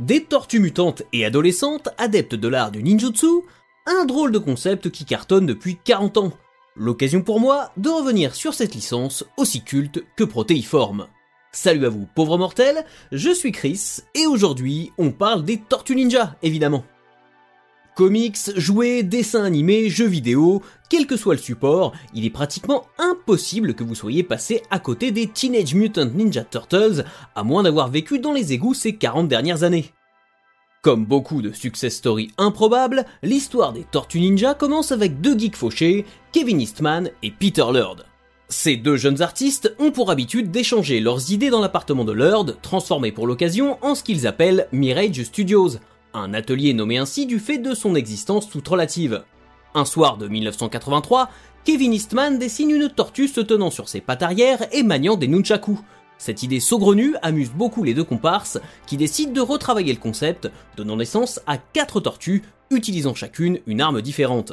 Des tortues mutantes et adolescentes, adeptes de l'art du ninjutsu, un drôle de concept qui cartonne depuis 40 ans. L'occasion pour moi de revenir sur cette licence aussi culte que protéiforme. Salut à vous pauvres mortels, je suis Chris, et aujourd'hui on parle des Tortues Ninja, évidemment. Comics, jouets, dessins animés, jeux vidéo, quel que soit le support, il est pratiquement impossible que vous soyez passé à côté des Teenage Mutant Ninja Turtles, à moins d'avoir vécu dans les égouts ces 40 dernières années. Comme beaucoup de success stories improbables, l'histoire des Tortues Ninja commence avec deux geeks fauchés, Kevin Eastman et Peter Lurd. Ces deux jeunes artistes ont pour habitude d'échanger leurs idées dans l'appartement de Lurd, transformé pour l'occasion en ce qu'ils appellent Mirage Studios, un atelier nommé ainsi du fait de son existence toute relative. Un soir de 1983, Kevin Eastman dessine une tortue se tenant sur ses pattes arrière et maniant des nunchakus. Cette idée saugrenue amuse beaucoup les deux comparses qui décident de retravailler le concept, donnant naissance à quatre tortues utilisant chacune une arme différente.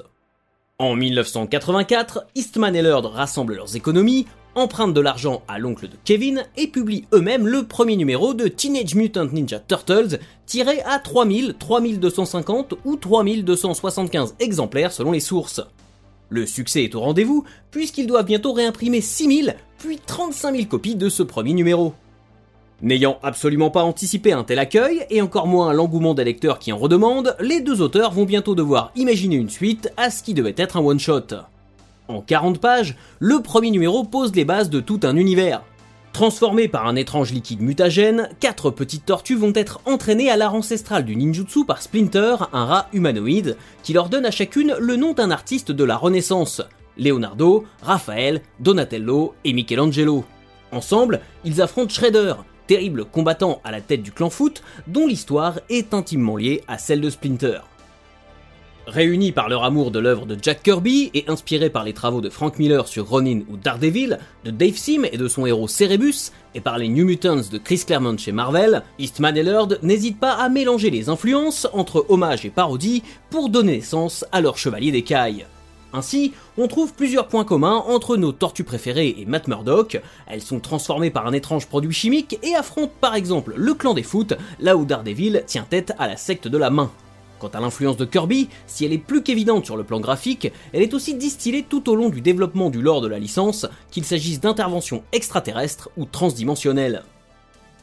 En 1984, Eastman et Lurd rassemblent leurs économies, empruntent de l'argent à l'oncle de Kevin et publient eux-mêmes le premier numéro de Teenage Mutant Ninja Turtles, tiré à 3000, 3250 ou 3275 exemplaires selon les sources. Le succès est au rendez-vous, puisqu'ils doivent bientôt réimprimer 6000, puis 35 000 copies de ce premier numéro. N'ayant absolument pas anticipé un tel accueil, et encore moins l'engouement des lecteurs qui en redemandent, les deux auteurs vont bientôt devoir imaginer une suite à ce qui devait être un one-shot. En 40 pages, le premier numéro pose les bases de tout un univers. Transformés par un étrange liquide mutagène, quatre petites tortues vont être entraînées à l'art ancestral du ninjutsu par Splinter, un rat humanoïde, qui leur donne à chacune le nom d'un artiste de la Renaissance, Leonardo, Raphaël, Donatello et Michelangelo. Ensemble, ils affrontent Shredder, terrible combattant à la tête du clan Foot, dont l'histoire est intimement liée à celle de Splinter. Réunis par leur amour de l'œuvre de Jack Kirby et inspirés par les travaux de Frank Miller sur Ronin ou Daredevil, de Dave Sim et de son héros Cerebus, et par les New Mutants de Chris Claremont chez Marvel, Eastman et Lurd n'hésitent pas à mélanger les influences entre hommage et parodie pour donner naissance à leur chevalier d'écaille. Ainsi, on trouve plusieurs points communs entre nos tortues préférées et Matt Murdock. Elles sont transformées par un étrange produit chimique et affrontent par exemple le clan des foot, là où Daredevil tient tête à la secte de la main. Quant à l'influence de Kirby, si elle est plus qu'évidente sur le plan graphique, elle est aussi distillée tout au long du développement du lore de la licence, qu'il s'agisse d'interventions extraterrestres ou transdimensionnelles.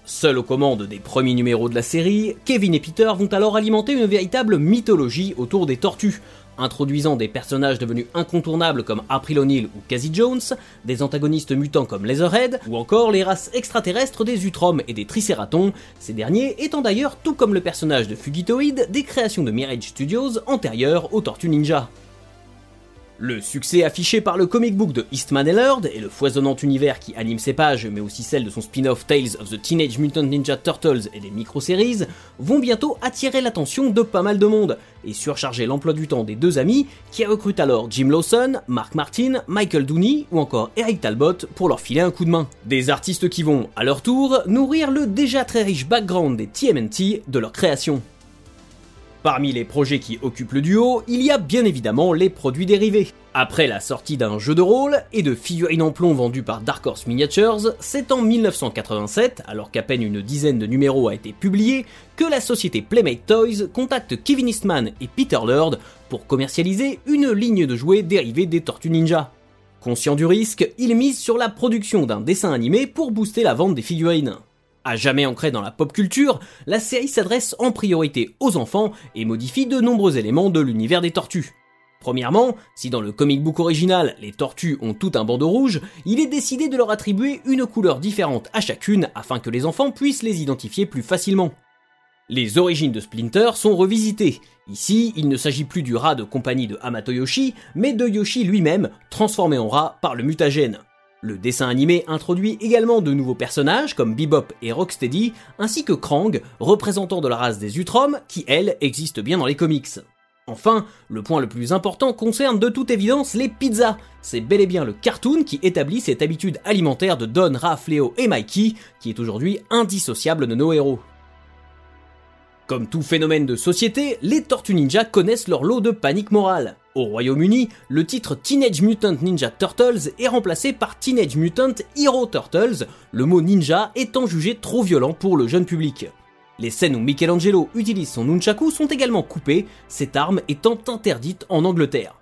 Seuls aux commandes des premiers numéros de la série, Kevin et Peter vont alors alimenter une véritable mythologie autour des tortues, introduisant des personnages devenus incontournables comme April O'Neil ou Cassie Jones, des antagonistes mutants comme Leatherhead, ou encore les races extraterrestres des Utroms et des Triceratons, ces derniers étant d'ailleurs, tout comme le personnage de Fugitoid, des créations de Mirage Studios antérieures aux Tortues Ninja. Le succès affiché par le comic book de Eastman et Lurd et le foisonnant univers qui anime ses pages, mais aussi celle de son spin-off Tales of the Teenage Mutant Ninja Turtles et des micro-séries, vont bientôt attirer l'attention de pas mal de monde et surcharger l'emploi du temps des deux amis qui recrutent alors Jim Lawson, Mark Martin, Michael Dooney ou encore Eric Talbot pour leur filer un coup de main. Des artistes qui vont, à leur tour, nourrir le déjà très riche background des TMNT de leur création. Parmi les projets qui occupent le duo, il y a bien évidemment les produits dérivés. Après la sortie d'un jeu de rôle et de figurines en plomb vendues par Dark Horse Miniatures, c'est en 1987, alors qu'à peine une dizaine de numéros a été publié, que la société Playmate Toys contacte Kevin Eastman et Peter Lurd pour commercialiser une ligne de jouets dérivés des Tortues Ninja. Conscient du risque, il mise sur la production d'un dessin animé pour booster la vente des figurines. À jamais ancrée dans la pop culture, la série s'adresse en priorité aux enfants et modifie de nombreux éléments de l'univers des tortues. Premièrement, si dans le comic book original les tortues ont tout un bandeau rouge, il est décidé de leur attribuer une couleur différente à chacune afin que les enfants puissent les identifier plus facilement. Les origines de Splinter sont revisitées. Ici, il ne s'agit plus du rat de compagnie de Hamato Yoshi, mais de Yoshi lui-même, transformé en rat par le mutagène. Le dessin animé introduit également de nouveaux personnages comme Bebop et Rocksteady, ainsi que Krang, représentant de la race des Utroms, qui elle existe bien dans les comics. Enfin, le point le plus important concerne de toute évidence les pizzas. C'est bel et bien le cartoon qui établit cette habitude alimentaire de Don, Raph, Léo et Mikey, qui est aujourd'hui indissociable de nos héros. Comme tout phénomène de société, les Tortues Ninja connaissent leur lot de panique morale. Au Royaume-Uni, le titre Teenage Mutant Ninja Turtles est remplacé par Teenage Mutant Hero Turtles, le mot ninja étant jugé trop violent pour le jeune public. Les scènes où Michelangelo utilise son nunchaku sont également coupées, cette arme étant interdite en Angleterre.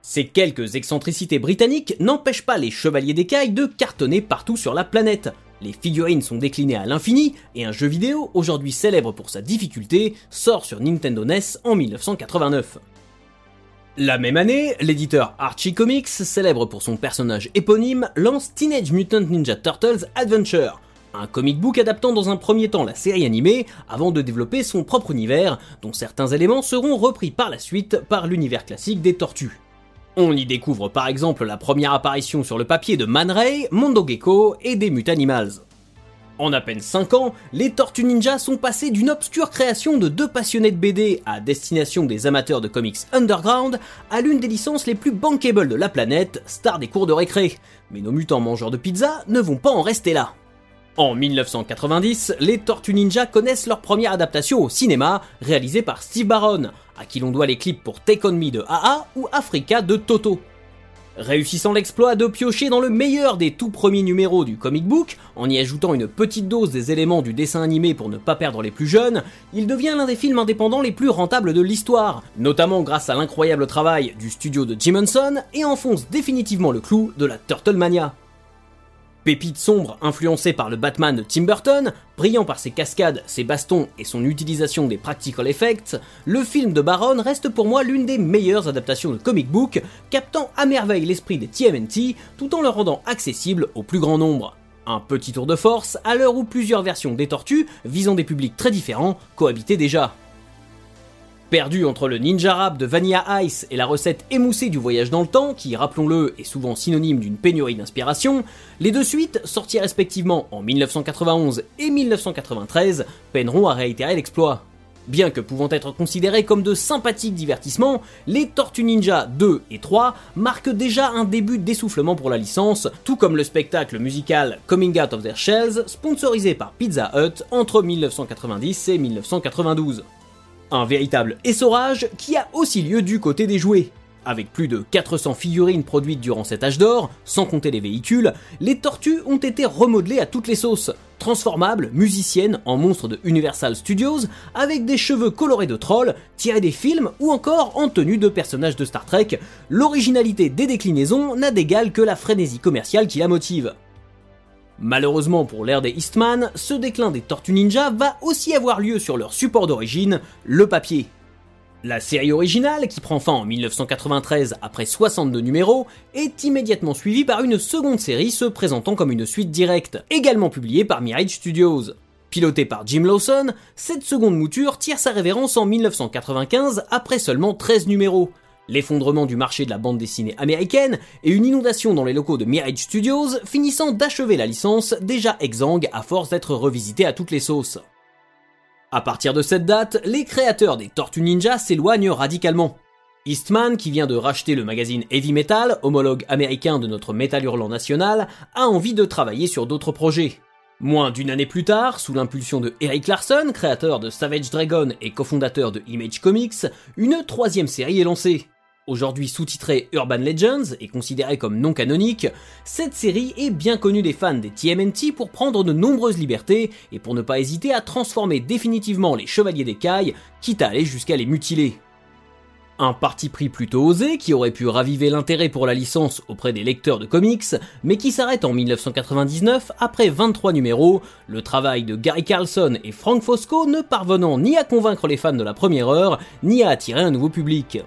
Ces quelques excentricités britanniques n'empêchent pas les chevaliers d'écailles de cartonner partout sur la planète. Les figurines sont déclinées à l'infini et un jeu vidéo, aujourd'hui célèbre pour sa difficulté, sort sur Nintendo NES en 1989. La même année, l'éditeur Archie Comics, célèbre pour son personnage éponyme, lance Teenage Mutant Ninja Turtles Adventure, un comic book adaptant dans un premier temps la série animée avant de développer son propre univers, dont certains éléments seront repris par la suite par l'univers classique des tortues. On y découvre par exemple la première apparition sur le papier de Man Ray, Mondo Gecko et des Mutanimals. En à peine 5 ans, les Tortues Ninja sont passés d'une obscure création de deux passionnés de BD à destination des amateurs de comics underground à l'une des licences les plus bankable de la planète, star des cours de récré. Mais nos mutants mangeurs de pizza ne vont pas en rester là. En 1990, les Tortues Ninja connaissent leur première adaptation au cinéma, réalisée par Steve Barron, à qui l'on doit les clips pour Take On Me de AA ou Africa de Toto. Réussissant l'exploit de piocher dans le meilleur des tout premiers numéros du comic book, en y ajoutant une petite dose des éléments du dessin animé pour ne pas perdre les plus jeunes, il devient l'un des films indépendants les plus rentables de l'histoire, notamment grâce à l'incroyable travail du studio de Jim Henson et enfonce définitivement le clou de la Turtlemania. Pépite sombre influencée par le Batman de Tim Burton, brillant par ses cascades, ses bastons et son utilisation des practical effects, le film de Baron reste pour moi l'une des meilleures adaptations de comic book, captant à merveille l'esprit des TMNT tout en le rendant accessible au plus grand nombre. Un petit tour de force à l'heure où plusieurs versions des tortues, visant des publics très différents, cohabitaient déjà. Perdu entre le ninja rap de Vanilla Ice et la recette émoussée du voyage dans le temps, qui, rappelons-le, est souvent synonyme d'une pénurie d'inspiration, les deux suites, sorties respectivement en 1991 et 1993, peineront à réitérer l'exploit. Bien que pouvant être considérés comme de sympathiques divertissements, les Tortues Ninja 2 et 3 marquent déjà un début d'essoufflement pour la licence, tout comme le spectacle musical Coming Out of Their Shells, sponsorisé par Pizza Hut entre 1990 et 1992. Un véritable essorage qui a aussi lieu du côté des jouets. Avec plus de 400 figurines produites durant cet âge d'or, sans compter les véhicules, les tortues ont été remodelées à toutes les sauces. Transformables, musiciennes en monstres de Universal Studios, avec des cheveux colorés de trolls, tirés des films ou encore en tenue de personnages de Star Trek, l'originalité des déclinaisons n'a d'égal que la frénésie commerciale qui la motive. Malheureusement pour l'ère des Eastman, ce déclin des Tortues Ninja va aussi avoir lieu sur leur support d'origine, le papier. La série originale, qui prend fin en 1993 après 62 numéros, est immédiatement suivie par une seconde série se présentant comme une suite directe, également publiée par Mirage Studios. Pilotée par Jim Lawson, cette seconde mouture tire sa révérence en 1995 après seulement 13 numéros, L'effondrement du marché de la bande dessinée américaine et une inondation dans les locaux de Mirage Studios finissant d'achever la licence déjà exsangue à force d'être revisitée à toutes les sauces. À partir de cette date, les créateurs des Tortues Ninja s'éloignent radicalement. Eastman, qui vient de racheter le magazine Heavy Metal, homologue américain de notre Metal Hurlant national, a envie de travailler sur d'autres projets. Moins d'une année plus tard, sous l'impulsion de Eric Larson, créateur de Savage Dragon et cofondateur de Image Comics, une troisième série est lancée. Aujourd'hui sous-titrée Urban Legends et considérée comme non canonique, cette série est bien connue des fans des TMNT pour prendre de nombreuses libertés et pour ne pas hésiter à transformer définitivement les Chevaliers d'écailles, quitte à aller jusqu'à les mutiler. Un parti pris plutôt osé qui aurait pu raviver l'intérêt pour la licence auprès des lecteurs de comics, mais qui s'arrête en 1999 après 23 numéros, le travail de Gary Carlson et Frank Fosco ne parvenant ni à convaincre les fans de la première heure, ni à attirer un nouveau public.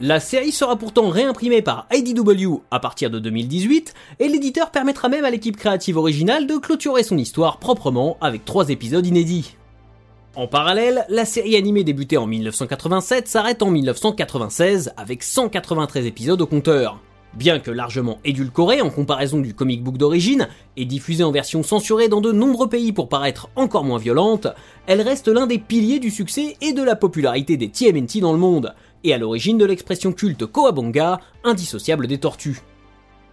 La série sera pourtant réimprimée par IDW à partir de 2018 et l'éditeur permettra même à l'équipe créative originale de clôturer son histoire proprement avec trois épisodes inédits. En parallèle, la série animée débutée en 1987 s'arrête en 1996 avec 193 épisodes au compteur. Bien que largement édulcorée en comparaison du comic book d'origine et diffusée en version censurée dans de nombreux pays pour paraître encore moins violente, elle reste l'un des piliers du succès et de la popularité des TMNT dans le monde, et à l'origine de l'expression culte Koabonga, indissociable des tortues.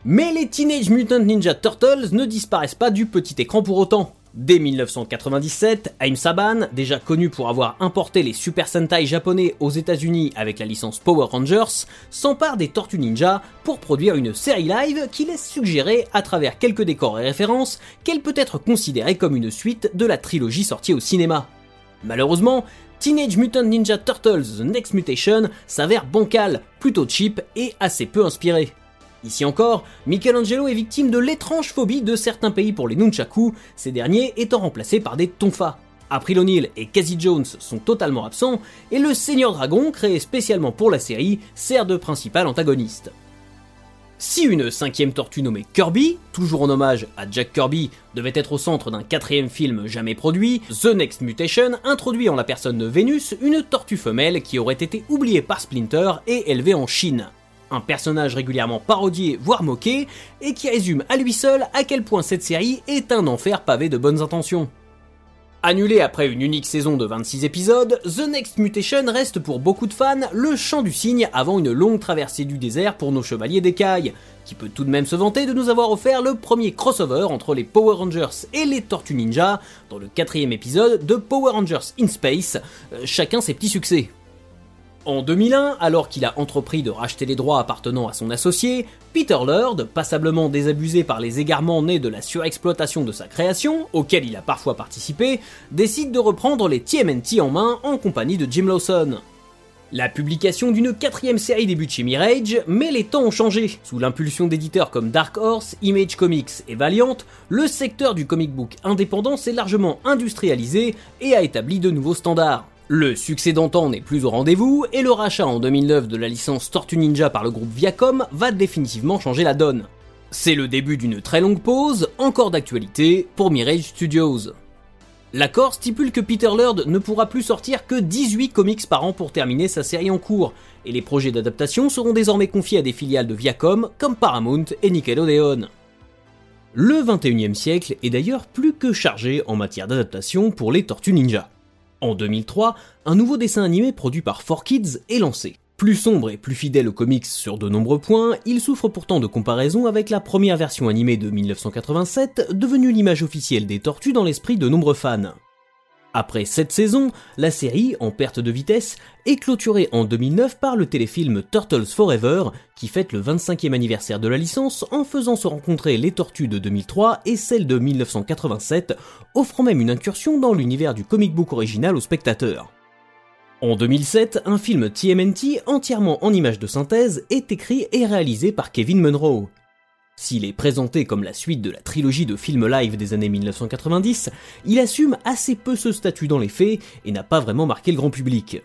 Mais les Teenage Mutant Ninja Turtles ne disparaissent pas du petit écran pour autant. Dès 1997, Aim Saban, déjà connu pour avoir importé les Super Sentai japonais aux États-Unis avec la licence Power Rangers, s'empare des Tortues Ninja pour produire une série live qui laisse suggérer, à travers quelques décors et références, qu'elle peut être considérée comme une suite de la trilogie sortie au cinéma. Malheureusement, Teenage Mutant Ninja Turtles The Next Mutation s'avère bancal, plutôt cheap et assez peu inspiré. Ici encore, Michelangelo est victime de l'étrange phobie de certains pays pour les nunchaku, ces derniers étant remplacés par des tonfas. April O'Neil et Casey Jones sont totalement absents, et le Seigneur Dragon, créé spécialement pour la série, sert de principal antagoniste. Si une cinquième tortue nommée Kirby, toujours en hommage à Jack Kirby, devait être au centre d'un quatrième film jamais produit, The Next Mutation introduit en la personne de Vénus une tortue femelle qui aurait été oubliée par Splinter et élevée en Chine. Un personnage régulièrement parodié, voire moqué, et qui résume à lui seul à quel point cette série est un enfer pavé de bonnes intentions. Annulé après une unique saison de 26 épisodes, The Next Mutation reste pour beaucoup de fans le chant du cygne avant une longue traversée du désert pour nos chevaliers d'écailles, qui peut tout de même se vanter de nous avoir offert le premier crossover entre les Power Rangers et les Tortues Ninja dans le quatrième épisode de Power Rangers in Space, euh, chacun ses petits succès. En 2001, alors qu'il a entrepris de racheter les droits appartenant à son associé, Peter Lord, passablement désabusé par les égarements nés de la surexploitation de sa création, auquel il a parfois participé, décide de reprendre les TMNT en main en compagnie de Jim Lawson. La publication d'une quatrième série débute chez Mirage, mais les temps ont changé. Sous l'impulsion d'éditeurs comme Dark Horse, Image Comics et Valiant, le secteur du comic book indépendant s'est largement industrialisé et a établi de nouveaux standards. Le succès d'antan n'est plus au rendez-vous, et le rachat en 2009 de la licence Tortue Ninja par le groupe Viacom va définitivement changer la donne. C'est le début d'une très longue pause, encore d'actualité, pour Mirage Studios. L'accord stipule que Peter Lord ne pourra plus sortir que 18 comics par an pour terminer sa série en cours, et les projets d'adaptation seront désormais confiés à des filiales de Viacom comme Paramount et Nickelodeon. Le 21e siècle est d'ailleurs plus que chargé en matière d'adaptation pour les Tortues Ninja. En 2003, un nouveau dessin animé produit par 4Kids est lancé. Plus sombre et plus fidèle aux comics sur de nombreux points, il souffre pourtant de comparaison avec la première version animée de 1987, devenue l'image officielle des tortues dans l'esprit de nombreux fans. Après cette saison, la série, en perte de vitesse, est clôturée en 2009 par le téléfilm Turtles Forever, qui fête le 25e anniversaire de la licence en faisant se rencontrer les tortues de 2003 et celles de 1987, offrant même une incursion dans l'univers du comic book original aux spectateurs. En 2007, un film TMNT entièrement en images de synthèse est écrit et réalisé par Kevin Munro. S'il est présenté comme la suite de la trilogie de films live des années 1990, il assume assez peu ce statut dans les faits et n'a pas vraiment marqué le grand public.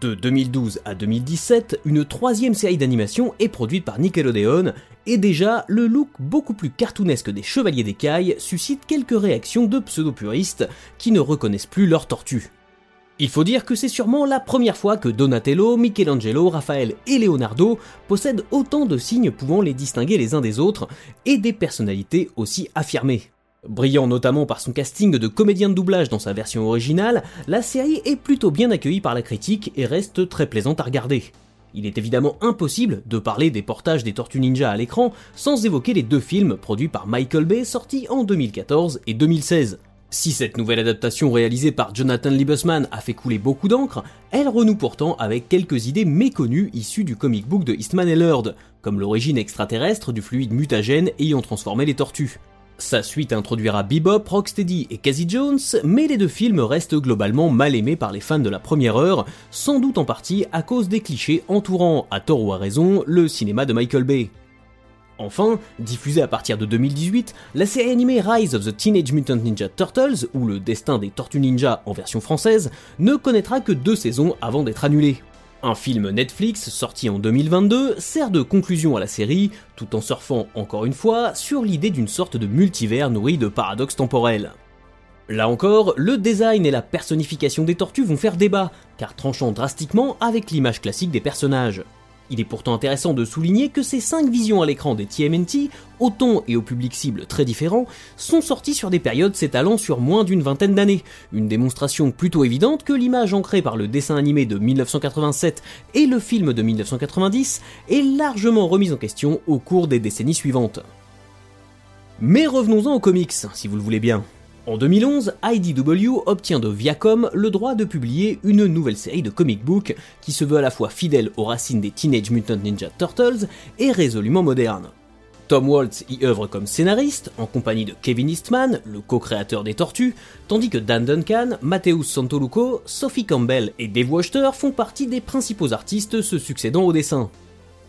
De 2012 à 2017, une troisième série d'animation est produite par Nickelodeon, et déjà, le look beaucoup plus cartoonesque des Chevaliers d'écailles suscite quelques réactions de pseudo-puristes qui ne reconnaissent plus leur tortue. Il faut dire que c'est sûrement la première fois que Donatello, Michelangelo, Raphaël et Leonardo possèdent autant de signes pouvant les distinguer les uns des autres, et des personnalités aussi affirmées. Brillant notamment par son casting de comédien de doublage dans sa version originale, la série est plutôt bien accueillie par la critique et reste très plaisante à regarder. Il est évidemment impossible de parler des portages des Tortues Ninja à l'écran sans évoquer les deux films produits par Michael Bay sortis en 2014 et 2016. Si cette nouvelle adaptation réalisée par Jonathan Liebesman a fait couler beaucoup d'encre, elle renoue pourtant avec quelques idées méconnues issues du comic book de Eastman et Lord, comme l'origine extraterrestre du fluide mutagène ayant transformé les tortues. Sa suite introduira Bebop, Rocksteady et Casey Jones, mais les deux films restent globalement mal aimés par les fans de la première heure, sans doute en partie à cause des clichés entourant, à tort ou à raison, le cinéma de Michael Bay. Enfin, diffusée à partir de 2018, la série animée Rise of the Teenage Mutant Ninja Turtles, ou le destin des Tortues Ninja en version française, ne connaîtra que deux saisons avant d'être annulée. Un film Netflix sorti en 2022 sert de conclusion à la série, tout en surfant encore une fois sur l'idée d'une sorte de multivers nourri de paradoxes temporels. Là encore, le design et la personnification des tortues vont faire débat, car tranchant drastiquement avec l'image classique des personnages. Il est pourtant intéressant de souligner que ces 5 visions à l'écran des TMNT, au ton et au public cible très différents, sont sorties sur des périodes s'étalant sur moins d'une vingtaine d'années, une démonstration plutôt évidente que l'image ancrée par le dessin animé de 1987 et le film de 1990 est largement remise en question au cours des décennies suivantes. Mais revenons-en aux comics, si vous le voulez bien. En 2011, IDW obtient de Viacom le droit de publier une nouvelle série de comic book qui se veut à la fois fidèle aux racines des Teenage Mutant Ninja Turtles et résolument moderne. Tom Waltz y œuvre comme scénariste, en compagnie de Kevin Eastman, le co-créateur des Tortues, tandis que Dan Duncan, Mateusz Santoluco, Sophie Campbell et Dave Wachter font partie des principaux artistes se succédant au dessin.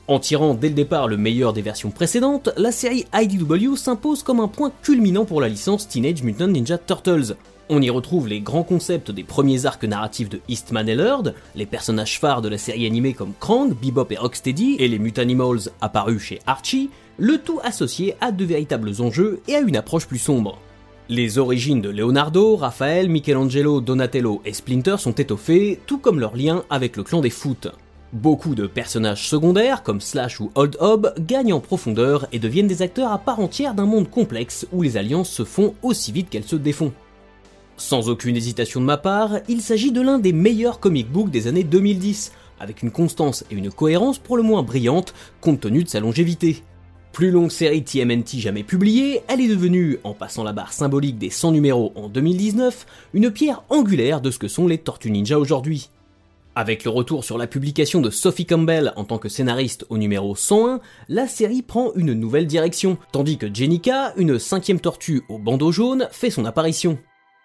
En tirant dès le départ le meilleur des versions précédentes, la série IDW s'impose comme un point culminant pour la licence Teenage Mutant Ninja Turtles. On y retrouve les grands concepts des premiers arcs narratifs de Eastman et Lord, les personnages phares de la série animée comme Krang, Bebop et Rocksteady, et les Mutanimals apparus chez Archie, le tout associé à de véritables enjeux et à une approche plus sombre. Les origines de Leonardo, Raphaël, Michelangelo, Donatello et Splinter sont étoffées, tout comme leur lien avec le clan des Foot. Beaucoup de personnages secondaires, comme Slash ou Old Hob, gagnent en profondeur et deviennent des acteurs à part entière d'un monde complexe où les alliances se font aussi vite qu'elles se défont. Sans aucune hésitation de ma part, il s'agit de l'un des meilleurs comic books des années 2010, avec une constance et une cohérence pour le moins brillantes compte tenu de sa longévité. Plus longue série TMNT jamais publiée, elle est devenue, en passant la barre symbolique des 100 numéros en 2019, une pierre angulaire de ce que sont les Tortues Ninja aujourd'hui. Avec le retour sur la publication de Sophie Campbell en tant que scénariste au numéro 101, la série prend une nouvelle direction, tandis que Jenica, une cinquième tortue au bandeau jaune, fait son apparition.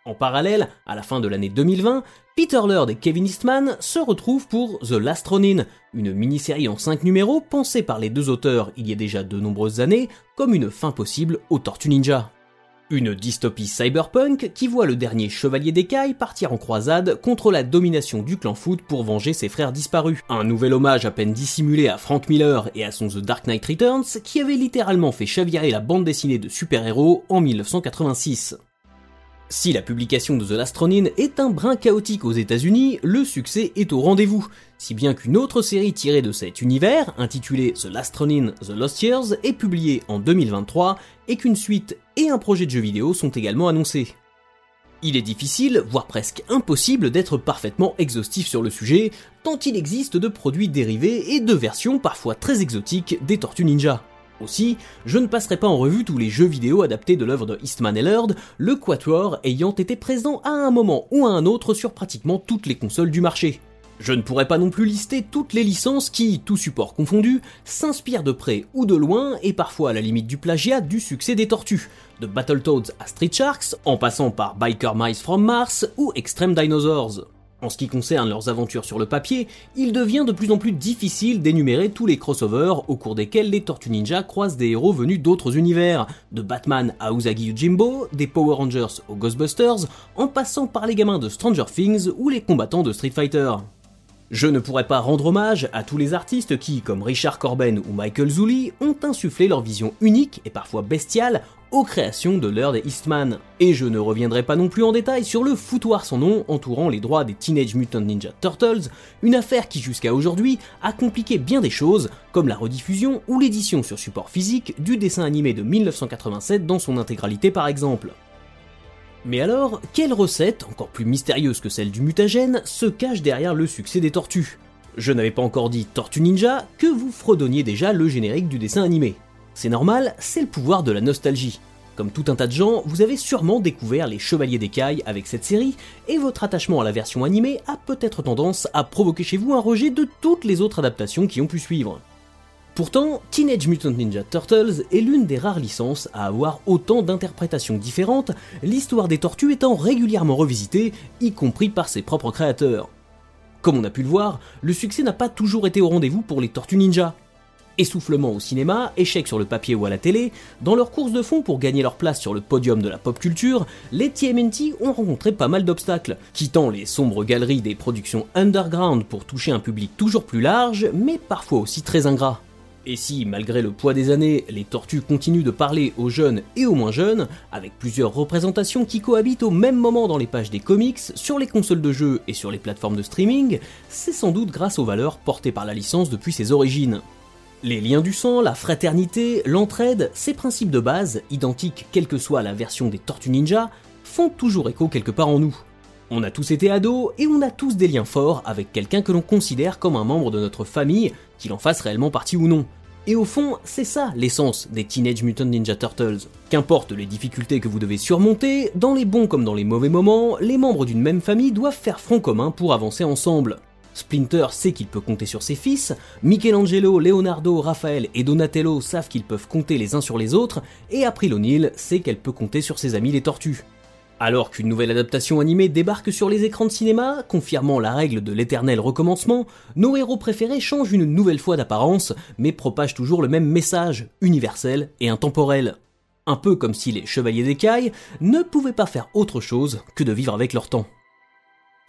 En parallèle, à la fin de l'année 2020, Peter Lord et Kevin Eastman se retrouvent pour The Last Ronin, une mini-série en 5 numéros pensée par les deux auteurs il y a déjà de nombreuses années comme une fin possible aux Tortues Ninja. Une dystopie cyberpunk qui voit le dernier chevalier d'écaille partir en croisade contre la domination du clan Foot pour venger ses frères disparus. Un nouvel hommage à peine dissimulé à Frank Miller et à son The Dark Knight Returns qui avait littéralement fait chavirer la bande dessinée de super-héros en 1986. Si la publication de The Last Ronin est un brin chaotique aux États-Unis, le succès est au rendez-vous, si bien qu'une autre série tirée de cet univers, intitulée The Last Ronin The Lost Years, est publiée en 2023 et qu'une suite et un projet de jeu vidéo sont également annoncés. Il est difficile, voire presque impossible d'être parfaitement exhaustif sur le sujet, tant il existe de produits dérivés et de versions parfois très exotiques des Tortues Ninja. Aussi, je ne passerai pas en revue tous les jeux vidéo adaptés de l'œuvre de Eastman et Laird, le Quatuor ayant été présent à un moment ou à un autre sur pratiquement toutes les consoles du marché. Je ne pourrais pas non plus lister toutes les licences qui, tout support confondu, s'inspirent de près ou de loin et parfois à la limite du plagiat du succès des tortues, de Battletoads à Street Sharks, en passant par Biker Mice from Mars ou Extreme Dinosaurs. En ce qui concerne leurs aventures sur le papier, il devient de plus en plus difficile d'énumérer tous les crossovers au cours desquels les Tortues Ninja croisent des héros venus d'autres univers, de Batman à Usagi Yojimbo, des Power Rangers aux Ghostbusters, en passant par les gamins de Stranger Things ou les combattants de Street Fighter. Je ne pourrais pas rendre hommage à tous les artistes qui, comme Richard Corben ou Michael Zulli, ont insufflé leur vision unique et parfois bestiale aux créations de Lord et Eastman. Et je ne reviendrai pas non plus en détail sur le foutoir sans nom entourant les droits des Teenage Mutant Ninja Turtles, une affaire qui jusqu'à aujourd'hui a compliqué bien des choses, comme la rediffusion ou l'édition sur support physique du dessin animé de 1987 dans son intégralité par exemple. Mais alors, quelle recette, encore plus mystérieuse que celle du mutagène, se cache derrière le succès des tortues? Je n'avais pas encore dit Tortue Ninja que vous fredonniez déjà le générique du dessin animé. C'est normal, c'est le pouvoir de la nostalgie. Comme tout un tas de gens, vous avez sûrement découvert les Chevaliers d'écailles avec cette série, et votre attachement à la version animée a peut-être tendance à provoquer chez vous un rejet de toutes les autres adaptations qui ont pu suivre. Pourtant, Teenage Mutant Ninja Turtles est l'une des rares licences à avoir autant d'interprétations différentes, l'histoire des tortues étant régulièrement revisitée, y compris par ses propres créateurs. Comme on a pu le voir, le succès n'a pas toujours été au rendez-vous pour les Tortues Ninja. Essoufflement au cinéma, échec sur le papier ou à la télé, dans leur course de fond pour gagner leur place sur le podium de la pop culture, les TMNT ont rencontré pas mal d'obstacles, quittant les sombres galeries des productions underground pour toucher un public toujours plus large, mais parfois aussi très ingrat. Et si, malgré le poids des années, les tortues continuent de parler aux jeunes et aux moins jeunes, avec plusieurs représentations qui cohabitent au même moment dans les pages des comics, sur les consoles de jeux et sur les plateformes de streaming, c'est sans doute grâce aux valeurs portées par la licence depuis ses origines. Les liens du sang, la fraternité, l'entraide, ces principes de base, identiques quelle que soit la version des Tortues Ninja, font toujours écho quelque part en nous. On a tous été ados et on a tous des liens forts avec quelqu'un que l'on considère comme un membre de notre famille, qu'il en fasse réellement partie ou non. Et au fond, c'est ça l'essence des Teenage Mutant Ninja Turtles. Qu'importe les difficultés que vous devez surmonter, dans les bons comme dans les mauvais moments, les membres d'une même famille doivent faire front commun pour avancer ensemble. Splinter sait qu'il peut compter sur ses fils, Michelangelo, Leonardo, Raphaël et Donatello savent qu'ils peuvent compter les uns sur les autres, et April O'Neil sait qu'elle peut compter sur ses amis les tortues. Alors qu'une nouvelle adaptation animée débarque sur les écrans de cinéma, confirmant la règle de l'éternel recommencement, nos héros préférés changent une nouvelle fois d'apparence, mais propagent toujours le même message, universel et intemporel. Un peu comme si les Chevaliers d'écailles ne pouvaient pas faire autre chose que de vivre avec leur temps.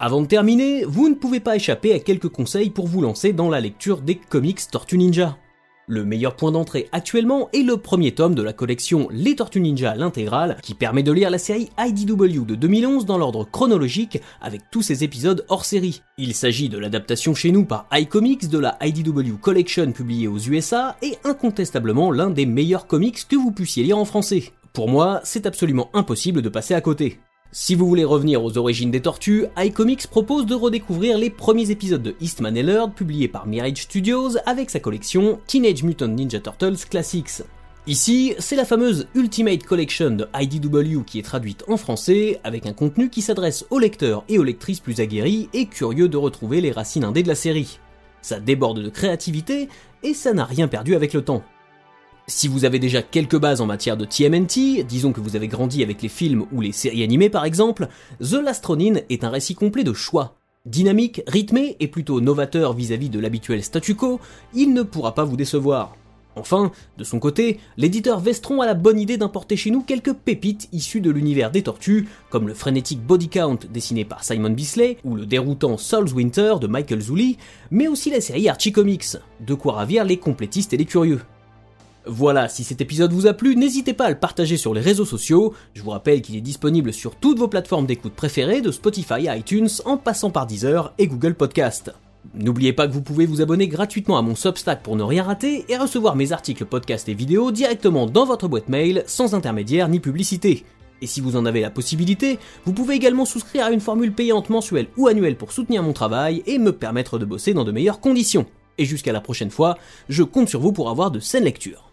Avant de terminer, vous ne pouvez pas échapper à quelques conseils pour vous lancer dans la lecture des comics Tortue Ninja. Le meilleur point d'entrée actuellement est le premier tome de la collection Les Tortues Ninja l'intégrale, qui permet de lire la série IDW de 2011 dans l'ordre chronologique avec tous ses épisodes hors série. Il s'agit de l'adaptation chez nous par iComics de la IDW Collection publiée aux USA et incontestablement l'un des meilleurs comics que vous puissiez lire en français. Pour moi, c'est absolument impossible de passer à côté. Si vous voulez revenir aux origines des tortues, iComics propose de redécouvrir les premiers épisodes de Eastman et Laird publiés par Mirage Studios avec sa collection Teenage Mutant Ninja Turtles Classics. Ici, c'est la fameuse Ultimate Collection de IDW qui est traduite en français, avec un contenu qui s'adresse aux lecteurs et aux lectrices plus aguerris et curieux de retrouver les racines indées de la série. Ça déborde de créativité, et ça n'a rien perdu avec le temps. Si vous avez déjà quelques bases en matière de TMNT, disons que vous avez grandi avec les films ou les séries animées par exemple, The Last Ronin est un récit complet de choix. Dynamique, rythmé et plutôt novateur vis-à-vis de l'habituel statu quo, il ne pourra pas vous décevoir. Enfin, de son côté, l'éditeur Vestron a la bonne idée d'importer chez nous quelques pépites issues de l'univers des tortues, comme le frénétique Body Count dessiné par Simon Bisley, ou le déroutant Soul's Winter de Michael Zulli, mais aussi la série Archie Comics, de quoi ravir les complétistes et les curieux. Voilà, si cet épisode vous a plu, n'hésitez pas à le partager sur les réseaux sociaux. Je vous rappelle qu'il est disponible sur toutes vos plateformes d'écoute préférées, de Spotify à iTunes, en passant par Deezer et Google Podcast. N'oubliez pas que vous pouvez vous abonner gratuitement à mon Substack pour ne rien rater et recevoir mes articles, podcasts et vidéos directement dans votre boîte mail, sans intermédiaire ni publicité. Et si vous en avez la possibilité, vous pouvez également souscrire à une formule payante mensuelle ou annuelle pour soutenir mon travail et me permettre de bosser dans de meilleures conditions. Et jusqu'à la prochaine fois, je compte sur vous pour avoir de saines lectures.